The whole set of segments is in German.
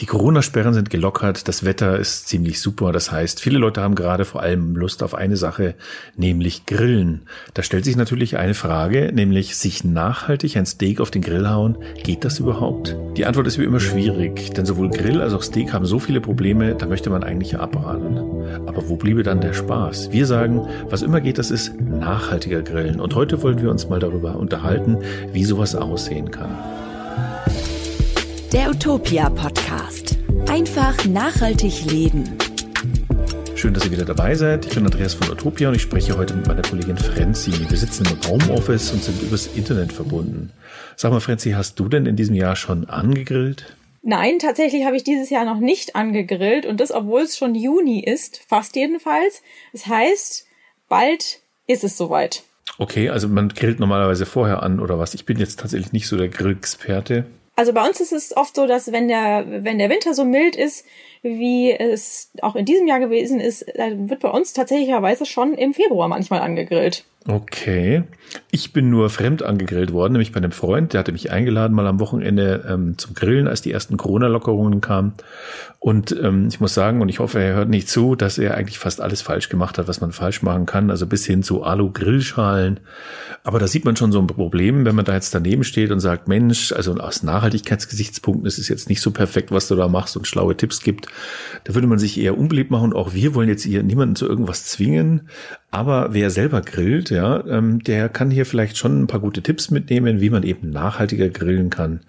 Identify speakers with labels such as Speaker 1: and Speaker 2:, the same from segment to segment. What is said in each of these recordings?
Speaker 1: Die Corona-Sperren sind gelockert, das Wetter ist ziemlich super. Das heißt, viele Leute haben gerade vor allem Lust auf eine Sache, nämlich Grillen. Da stellt sich natürlich eine Frage, nämlich sich nachhaltig ein Steak auf den Grill hauen. Geht das überhaupt? Die Antwort ist wie immer schwierig, denn sowohl Grill als auch Steak haben so viele Probleme, da möchte man eigentlich abraten. Aber wo bliebe dann der Spaß? Wir sagen, was immer geht, das ist nachhaltiger Grillen. Und heute wollen wir uns mal darüber unterhalten, wie sowas aussehen kann.
Speaker 2: Der Utopia Podcast. Einfach nachhaltig leben.
Speaker 1: Schön, dass ihr wieder dabei seid. Ich bin Andreas von Utopia und ich spreche heute mit meiner Kollegin Frenzi. Wir sitzen im Homeoffice und sind übers Internet verbunden. Sag mal, Frenzi, hast du denn in diesem Jahr schon angegrillt?
Speaker 3: Nein, tatsächlich habe ich dieses Jahr noch nicht angegrillt und das, obwohl es schon Juni ist, fast jedenfalls. Das heißt, bald ist es soweit.
Speaker 1: Okay, also man grillt normalerweise vorher an oder was? Ich bin jetzt tatsächlich nicht so der Grillexperte.
Speaker 3: Also bei uns ist es oft so, dass wenn der, wenn der Winter so mild ist, wie es auch in diesem Jahr gewesen ist, dann wird bei uns tatsächlicherweise schon im Februar manchmal angegrillt.
Speaker 1: Okay. Ich bin nur fremd angegrillt worden, nämlich bei einem Freund, der hatte mich eingeladen mal am Wochenende ähm, zum Grillen, als die ersten Corona-Lockerungen kamen. Und ähm, ich muss sagen, und ich hoffe, er hört nicht zu, dass er eigentlich fast alles falsch gemacht hat, was man falsch machen kann, also bis hin zu Alu-Grillschalen. Aber da sieht man schon so ein Problem, wenn man da jetzt daneben steht und sagt, Mensch, also aus Nachhaltigkeitsgesichtspunkten ist es jetzt nicht so perfekt, was du da machst und schlaue Tipps gibt. Da würde man sich eher unbeliebt machen auch wir wollen jetzt hier niemanden zu irgendwas zwingen. Aber wer selber grillt, ja, ähm, der kann hier vielleicht schon ein paar gute Tipps mitnehmen, wie man eben nachhaltiger grillen kann.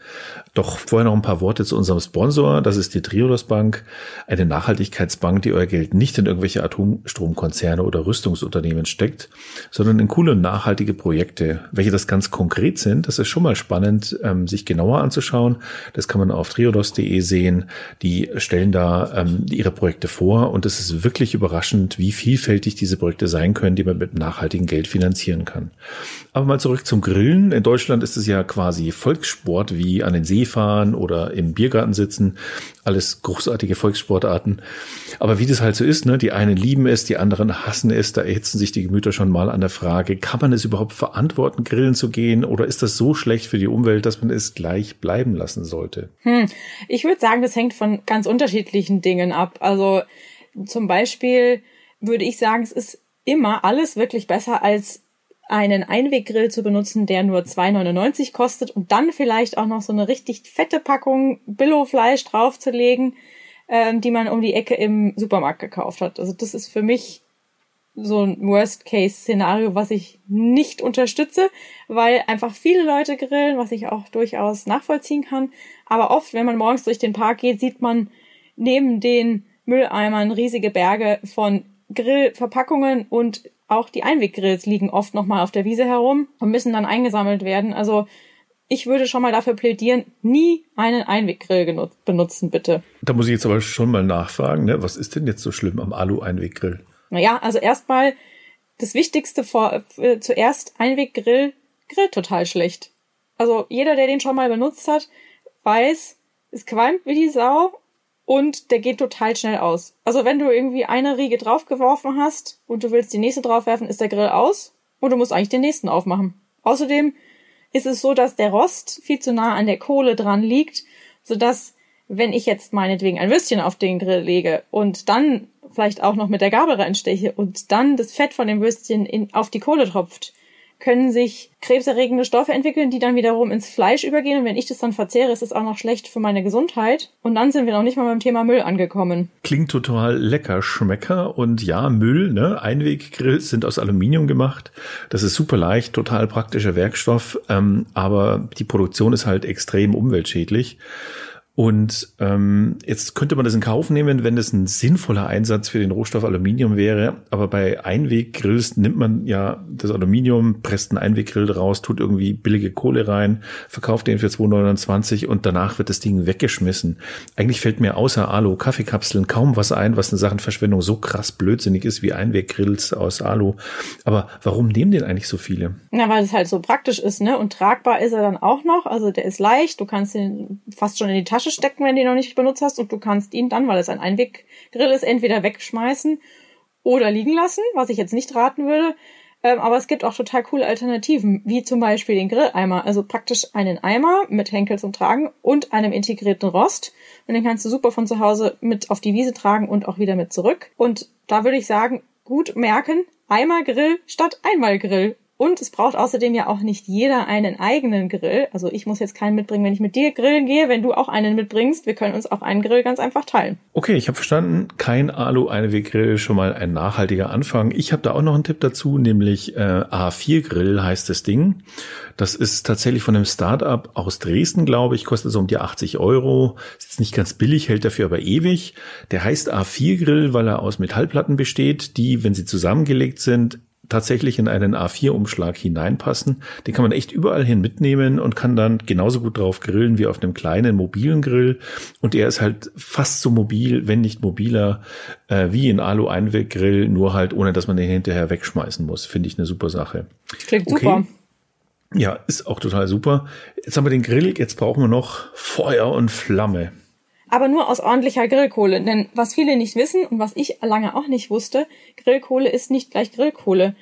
Speaker 1: Doch vorher noch ein paar Worte zu unserem Sponsor. Das ist die Triodos Bank, eine Nachhaltigkeitsbank, die euer Geld nicht in irgendwelche Atomstromkonzerne oder Rüstungsunternehmen steckt, sondern in coole nachhaltige Projekte. Welche das ganz konkret sind, das ist schon mal spannend, ähm, sich genauer anzuschauen. Das kann man auf triodos.de sehen. Die stellen da ähm, ihre Projekte vor und es ist wirklich überraschend, wie vielfältig diese Projekte sein können, die man mit nachhaltigem Geld finanzieren kann. Aber mal zurück zum Grillen. In Deutschland ist es ja quasi Volkssport wie an den See fahren oder im Biergarten sitzen. Alles großartige Volkssportarten. Aber wie das halt so ist, ne, die einen lieben es, die anderen hassen es, da erhitzen sich die Gemüter schon mal an der Frage, kann man es überhaupt verantworten, grillen zu gehen oder ist das so schlecht für die Umwelt, dass man es gleich bleiben lassen sollte?
Speaker 3: Hm. Ich würde sagen, das hängt von ganz unterschiedlichen Dingen ab. Also zum Beispiel würde ich sagen, es ist immer alles wirklich besser als einen Einweggrill zu benutzen, der nur 2,99 kostet und dann vielleicht auch noch so eine richtig fette Packung Billo-Fleisch draufzulegen, ähm, die man um die Ecke im Supermarkt gekauft hat. Also das ist für mich so ein Worst-Case-Szenario, was ich nicht unterstütze, weil einfach viele Leute grillen, was ich auch durchaus nachvollziehen kann. Aber oft, wenn man morgens durch den Park geht, sieht man neben den Mülleimern riesige Berge von Grillverpackungen und auch die Einweggrills liegen oft nochmal auf der Wiese herum und müssen dann eingesammelt werden. Also ich würde schon mal dafür plädieren, nie einen Einweggrill benutzen, bitte.
Speaker 1: Da muss ich jetzt aber schon mal nachfragen, ne? was ist denn jetzt so schlimm am Alu-Einweggrill?
Speaker 3: Naja, also erstmal das Wichtigste vor, äh, zuerst Einweggrill grillt total schlecht. Also jeder, der den schon mal benutzt hat, weiß, es qualmt wie die Sau und der geht total schnell aus. Also wenn du irgendwie eine Riege draufgeworfen hast und du willst die nächste draufwerfen, ist der Grill aus und du musst eigentlich den nächsten aufmachen. Außerdem ist es so, dass der Rost viel zu nah an der Kohle dran liegt, sodass wenn ich jetzt meinetwegen ein Würstchen auf den Grill lege und dann vielleicht auch noch mit der Gabel reinsteche und dann das Fett von dem Würstchen in, auf die Kohle tropft, können sich krebserregende Stoffe entwickeln, die dann wiederum ins Fleisch übergehen. Und wenn ich das dann verzehre, ist es auch noch schlecht für meine Gesundheit. Und dann sind wir noch nicht mal beim Thema Müll angekommen.
Speaker 1: Klingt total lecker, Schmecker. Und ja, Müll, ne? Einweggrills sind aus Aluminium gemacht. Das ist super leicht, total praktischer Werkstoff. Ähm, aber die Produktion ist halt extrem umweltschädlich. Und ähm, jetzt könnte man das in Kauf nehmen, wenn das ein sinnvoller Einsatz für den Rohstoff Aluminium wäre. Aber bei Einweggrills nimmt man ja das Aluminium, presst einen Einweggrill raus, tut irgendwie billige Kohle rein, verkauft den für 2,29 und danach wird das Ding weggeschmissen. Eigentlich fällt mir außer Alu, Kaffeekapseln kaum was ein, was in Sachen Verschwendung so krass blödsinnig ist wie Einweggrills aus Alu. Aber warum nehmen den eigentlich so viele?
Speaker 3: Na, weil es halt so praktisch ist, ne? Und tragbar ist er dann auch noch. Also der ist leicht, du kannst ihn fast schon in die Tasche Tasche stecken, wenn du ihn noch nicht benutzt hast und du kannst ihn dann, weil es ein Einweggrill ist, entweder wegschmeißen oder liegen lassen, was ich jetzt nicht raten würde. Ähm, aber es gibt auch total coole Alternativen, wie zum Beispiel den Grilleimer. Also praktisch einen Eimer mit Henkel zum Tragen und einem integrierten Rost. Und den kannst du super von zu Hause mit auf die Wiese tragen und auch wieder mit zurück. Und da würde ich sagen, gut merken, Eimer Grill statt Einmal Grill. Und es braucht außerdem ja auch nicht jeder einen eigenen Grill. Also ich muss jetzt keinen mitbringen, wenn ich mit dir grillen gehe. Wenn du auch einen mitbringst, wir können uns auch einen Grill ganz einfach teilen.
Speaker 1: Okay, ich habe verstanden. Kein Alu-Einweg-Grill, schon mal ein nachhaltiger Anfang. Ich habe da auch noch einen Tipp dazu, nämlich äh, A4-Grill heißt das Ding. Das ist tatsächlich von einem Startup aus Dresden, glaube ich, kostet so um die 80 Euro. Ist jetzt nicht ganz billig, hält dafür aber ewig. Der heißt A4-Grill, weil er aus Metallplatten besteht, die, wenn sie zusammengelegt sind, tatsächlich in einen A4-Umschlag hineinpassen. Den kann man echt überall hin mitnehmen und kann dann genauso gut drauf grillen wie auf einem kleinen mobilen Grill. Und er ist halt fast so mobil, wenn nicht mobiler, äh, wie ein Alu-Einweggrill, nur halt ohne, dass man den hinterher wegschmeißen muss. Finde ich eine super Sache.
Speaker 3: Klingt okay. super.
Speaker 1: Ja, ist auch total super. Jetzt haben wir den Grill, jetzt brauchen wir noch Feuer und Flamme
Speaker 3: aber nur aus ordentlicher Grillkohle. Denn was viele nicht wissen und was ich lange auch nicht wusste, Grillkohle ist nicht gleich Grillkohle.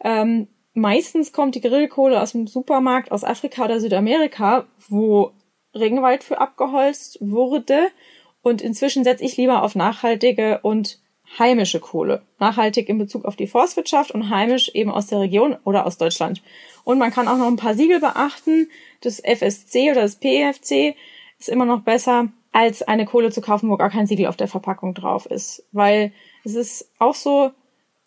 Speaker 3: Ähm, meistens kommt die Grillkohle aus dem Supermarkt aus Afrika oder Südamerika, wo Regenwald für abgeholzt wurde. Und inzwischen setze ich lieber auf nachhaltige und heimische Kohle. Nachhaltig in Bezug auf die Forstwirtschaft und heimisch eben aus der Region oder aus Deutschland. Und man kann auch noch ein paar Siegel beachten. Das FSC oder das PFC ist immer noch besser als eine Kohle zu kaufen, wo gar kein Siegel auf der Verpackung drauf ist. Weil es ist auch so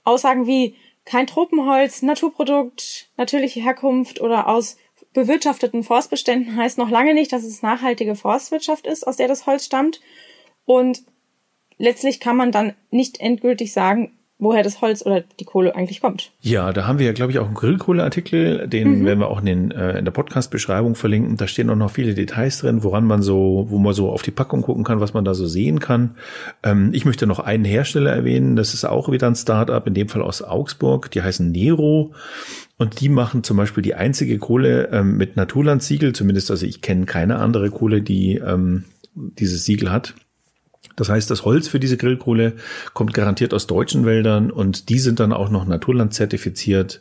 Speaker 3: Aussagen wie kein Tropenholz, Naturprodukt, natürliche Herkunft oder aus bewirtschafteten Forstbeständen heißt noch lange nicht, dass es nachhaltige Forstwirtschaft ist, aus der das Holz stammt. Und letztlich kann man dann nicht endgültig sagen, woher das Holz oder die Kohle eigentlich kommt.
Speaker 1: Ja, da haben wir ja, glaube ich, auch einen Grillkohleartikel, den mhm. werden wir auch in, den, äh, in der Podcast-Beschreibung verlinken. Da stehen auch noch viele Details drin, woran man so, wo man so auf die Packung gucken kann, was man da so sehen kann. Ähm, ich möchte noch einen Hersteller erwähnen, das ist auch wieder ein Startup, in dem Fall aus Augsburg, die heißen Nero. Und die machen zum Beispiel die einzige Kohle ähm, mit Naturlandsiegel, zumindest also ich kenne keine andere Kohle, die ähm, dieses Siegel hat. Das heißt, das Holz für diese Grillkohle kommt garantiert aus deutschen Wäldern und die sind dann auch noch Naturland zertifiziert.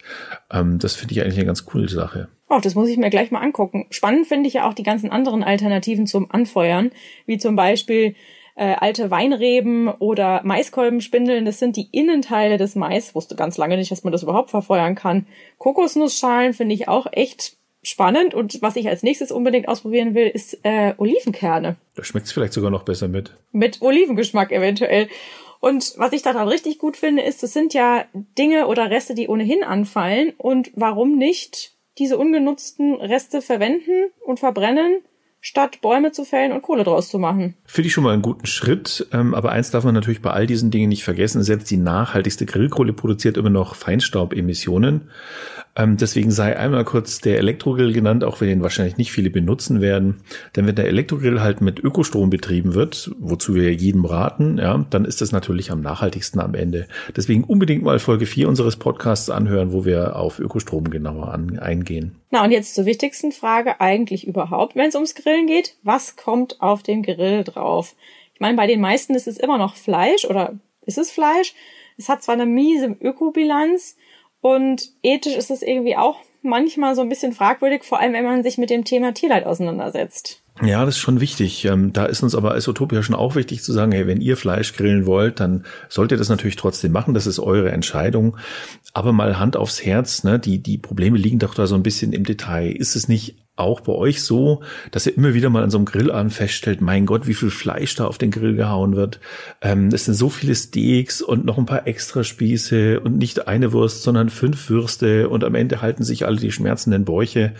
Speaker 1: Ähm, das finde ich eigentlich eine ganz coole Sache.
Speaker 3: Oh, das muss ich mir gleich mal angucken. Spannend finde ich ja auch die ganzen anderen Alternativen zum Anfeuern, wie zum Beispiel äh, alte Weinreben oder Maiskolbenspindeln. Das sind die Innenteile des Mais. Wusste ganz lange nicht, dass man das überhaupt verfeuern kann. Kokosnussschalen finde ich auch echt spannend und was ich als nächstes unbedingt ausprobieren will, ist äh, Olivenkerne.
Speaker 1: Da schmeckt es vielleicht sogar noch besser mit.
Speaker 3: Mit Olivengeschmack eventuell. Und was ich daran richtig gut finde, ist, das sind ja Dinge oder Reste, die ohnehin anfallen. Und warum nicht diese ungenutzten Reste verwenden und verbrennen statt Bäume zu fällen und Kohle draus zu machen.
Speaker 1: Finde ich schon mal einen guten Schritt. Ähm, aber eins darf man natürlich bei all diesen Dingen nicht vergessen. Selbst die nachhaltigste Grillkohle produziert immer noch Feinstaubemissionen. Ähm, deswegen sei einmal kurz der Elektrogrill genannt, auch wenn den wahrscheinlich nicht viele benutzen werden. Denn wenn der Elektrogrill halt mit Ökostrom betrieben wird, wozu wir jedem raten, ja, dann ist das natürlich am nachhaltigsten am Ende. Deswegen unbedingt mal Folge 4 unseres Podcasts anhören, wo wir auf Ökostrom genauer an, eingehen.
Speaker 3: Na, und jetzt zur wichtigsten Frage eigentlich überhaupt, wenn es ums Grillen geht. Was kommt auf den Grill drauf? Ich meine, bei den meisten ist es immer noch Fleisch oder ist es Fleisch? Es hat zwar eine miese Ökobilanz, und ethisch ist es irgendwie auch manchmal so ein bisschen fragwürdig, vor allem wenn man sich mit dem Thema Tierleid auseinandersetzt.
Speaker 1: Ja, das ist schon wichtig. Ähm, da ist uns aber als Utopia schon auch wichtig zu sagen, hey, wenn ihr Fleisch grillen wollt, dann sollt ihr das natürlich trotzdem machen. Das ist eure Entscheidung. Aber mal Hand aufs Herz, ne? Die, die Probleme liegen doch da so ein bisschen im Detail. Ist es nicht auch bei euch so, dass ihr immer wieder mal an so einem Grillabend feststellt, mein Gott, wie viel Fleisch da auf den Grill gehauen wird. Ähm, es sind so viele Steaks und noch ein paar extra Spieße und nicht eine Wurst, sondern fünf Würste und am Ende halten sich alle die schmerzenden Bäuche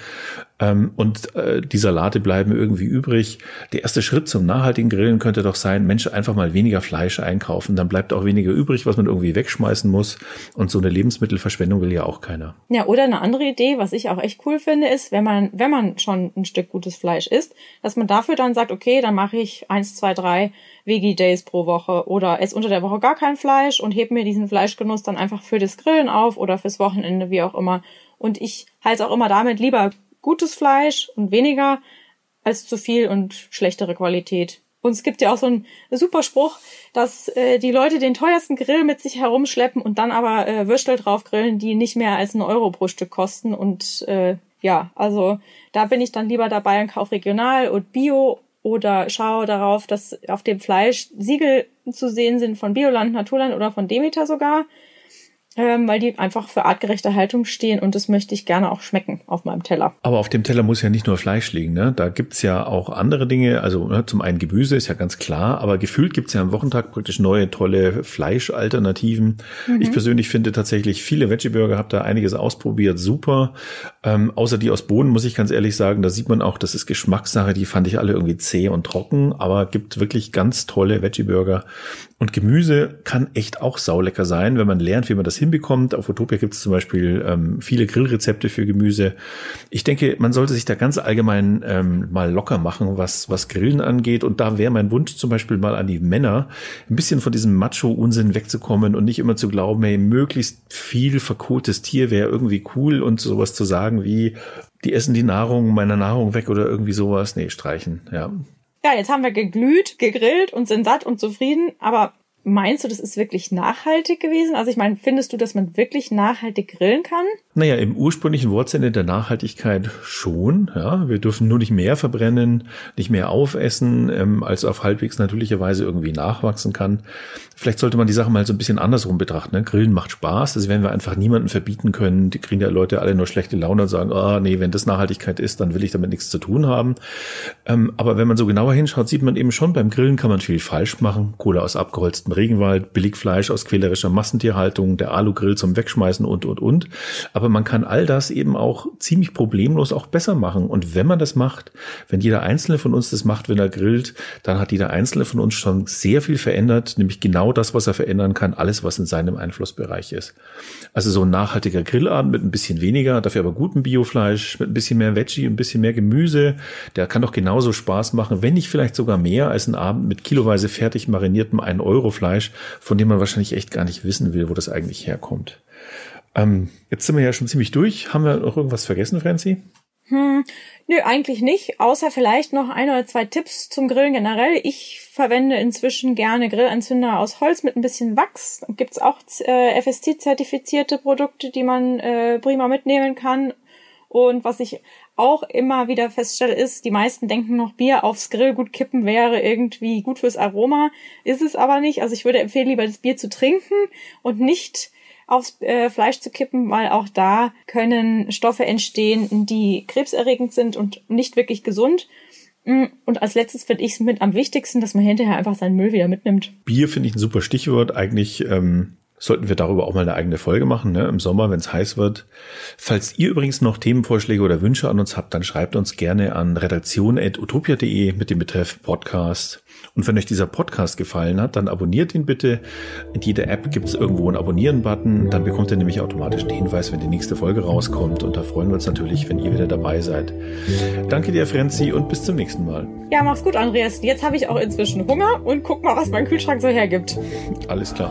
Speaker 1: und äh, die Salate bleiben irgendwie übrig. Der erste Schritt zum nachhaltigen Grillen könnte doch sein, Mensch, einfach mal weniger Fleisch einkaufen, dann bleibt auch weniger übrig, was man irgendwie wegschmeißen muss. Und so eine Lebensmittelverschwendung will ja auch keiner.
Speaker 3: Ja, oder eine andere Idee, was ich auch echt cool finde, ist, wenn man, wenn man schon ein Stück gutes Fleisch isst, dass man dafür dann sagt, okay, dann mache ich eins, zwei, drei Veggie-Days pro Woche oder esse unter der Woche gar kein Fleisch und heb mir diesen Fleischgenuss dann einfach für das Grillen auf oder fürs Wochenende, wie auch immer. Und ich halte auch immer damit lieber gutes Fleisch und weniger als zu viel und schlechtere Qualität. Und es gibt ja auch so einen super Spruch, dass äh, die Leute den teuersten Grill mit sich herumschleppen und dann aber äh, Würstel drauf grillen, die nicht mehr als einen Euro pro Stück kosten. Und äh, ja, also da bin ich dann lieber dabei und kaufe regional und bio oder schaue darauf, dass auf dem Fleisch Siegel zu sehen sind von Bioland, Naturland oder von Demeter sogar ähm, weil die einfach für artgerechte Haltung stehen und das möchte ich gerne auch schmecken auf meinem Teller.
Speaker 1: Aber auf dem Teller muss ja nicht nur Fleisch liegen, ne? Da gibt's ja auch andere Dinge, also ne, zum einen Gemüse ist ja ganz klar, aber gefühlt gibt's ja am Wochentag praktisch neue, tolle Fleischalternativen. Mhm. Ich persönlich finde tatsächlich viele Veggie-Burger, habe da einiges ausprobiert, super. Ähm, außer die aus Bohnen, muss ich ganz ehrlich sagen, da sieht man auch, das ist Geschmackssache, die fand ich alle irgendwie zäh und trocken, aber gibt wirklich ganz tolle Veggie-Burger. Und Gemüse kann echt auch saulecker sein, wenn man lernt, wie man das hinbekommt. Auf Utopia gibt es zum Beispiel ähm, viele Grillrezepte für Gemüse. Ich denke, man sollte sich da ganz allgemein ähm, mal locker machen, was, was Grillen angeht. Und da wäre mein Wunsch zum Beispiel mal an die Männer, ein bisschen von diesem Macho-Unsinn wegzukommen und nicht immer zu glauben, hey, möglichst viel verkohltes Tier wäre irgendwie cool und sowas zu sagen wie, die essen die Nahrung meiner Nahrung weg oder irgendwie sowas. Nee, streichen, ja.
Speaker 3: Ja, jetzt haben wir geglüht, gegrillt und sind satt und zufrieden, aber Meinst du, das ist wirklich nachhaltig gewesen? Also ich meine, findest du, dass man wirklich nachhaltig grillen kann?
Speaker 1: Naja, im ursprünglichen Wortsinne der Nachhaltigkeit schon. Ja, wir dürfen nur nicht mehr verbrennen, nicht mehr aufessen, ähm, als auf halbwegs natürliche Weise irgendwie nachwachsen kann. Vielleicht sollte man die Sache mal so ein bisschen andersrum betrachten. Ne? Grillen macht Spaß, das werden wir einfach niemandem verbieten können. Die kriegen ja Leute alle nur schlechte Laune und sagen, ah, oh, nee, wenn das Nachhaltigkeit ist, dann will ich damit nichts zu tun haben. Ähm, aber wenn man so genauer hinschaut, sieht man eben schon, beim Grillen kann man viel falsch machen. Kohle aus abgeholztem Regenwald, Billigfleisch aus quälerischer Massentierhaltung, der Alugrill zum Wegschmeißen und, und, und. Aber man kann all das eben auch ziemlich problemlos auch besser machen. Und wenn man das macht, wenn jeder Einzelne von uns das macht, wenn er grillt, dann hat jeder Einzelne von uns schon sehr viel verändert, nämlich genau das, was er verändern kann, alles, was in seinem Einflussbereich ist. Also so ein nachhaltiger Grillabend mit ein bisschen weniger, dafür aber gutem Biofleisch, mit ein bisschen mehr Veggie, ein bisschen mehr Gemüse, der kann doch genauso Spaß machen, wenn nicht vielleicht sogar mehr als ein Abend mit kiloweise fertig mariniertem 1-Euro-Fleisch, von dem man wahrscheinlich echt gar nicht wissen will, wo das eigentlich herkommt. Ähm, jetzt sind wir ja schon ziemlich durch. Haben wir noch irgendwas vergessen, Franzi?
Speaker 3: Hm, nö, eigentlich nicht. Außer vielleicht noch ein oder zwei Tipps zum Grillen generell. Ich verwende inzwischen gerne Grillanzünder aus Holz mit ein bisschen Wachs. Gibt's auch äh, FSC-zertifizierte Produkte, die man äh, prima mitnehmen kann. Und was ich auch immer wieder feststelle, ist, die meisten denken noch, Bier aufs Grillgut kippen wäre irgendwie gut fürs Aroma. Ist es aber nicht. Also ich würde empfehlen, lieber das Bier zu trinken und nicht aufs äh, Fleisch zu kippen, weil auch da können Stoffe entstehen, die krebserregend sind und nicht wirklich gesund. Mm, und als letztes finde ich es mit am wichtigsten, dass man hinterher einfach seinen Müll wieder mitnimmt.
Speaker 1: Bier finde ich ein super Stichwort. Eigentlich ähm, sollten wir darüber auch mal eine eigene Folge machen, ne? im Sommer, wenn es heiß wird. Falls ihr übrigens noch Themenvorschläge oder Wünsche an uns habt, dann schreibt uns gerne an redaktion.utopia.de mit dem Betreff Podcast. Und wenn euch dieser Podcast gefallen hat, dann abonniert ihn bitte. In jeder App gibt es irgendwo einen Abonnieren-Button. Dann bekommt ihr nämlich automatisch den Hinweis, wenn die nächste Folge rauskommt. Und da freuen wir uns natürlich, wenn ihr wieder dabei seid. Danke dir, Frenzi, und bis zum nächsten Mal.
Speaker 3: Ja, mach's gut, Andreas. Jetzt habe ich auch inzwischen Hunger und guck mal, was mein Kühlschrank so hergibt.
Speaker 1: Alles klar.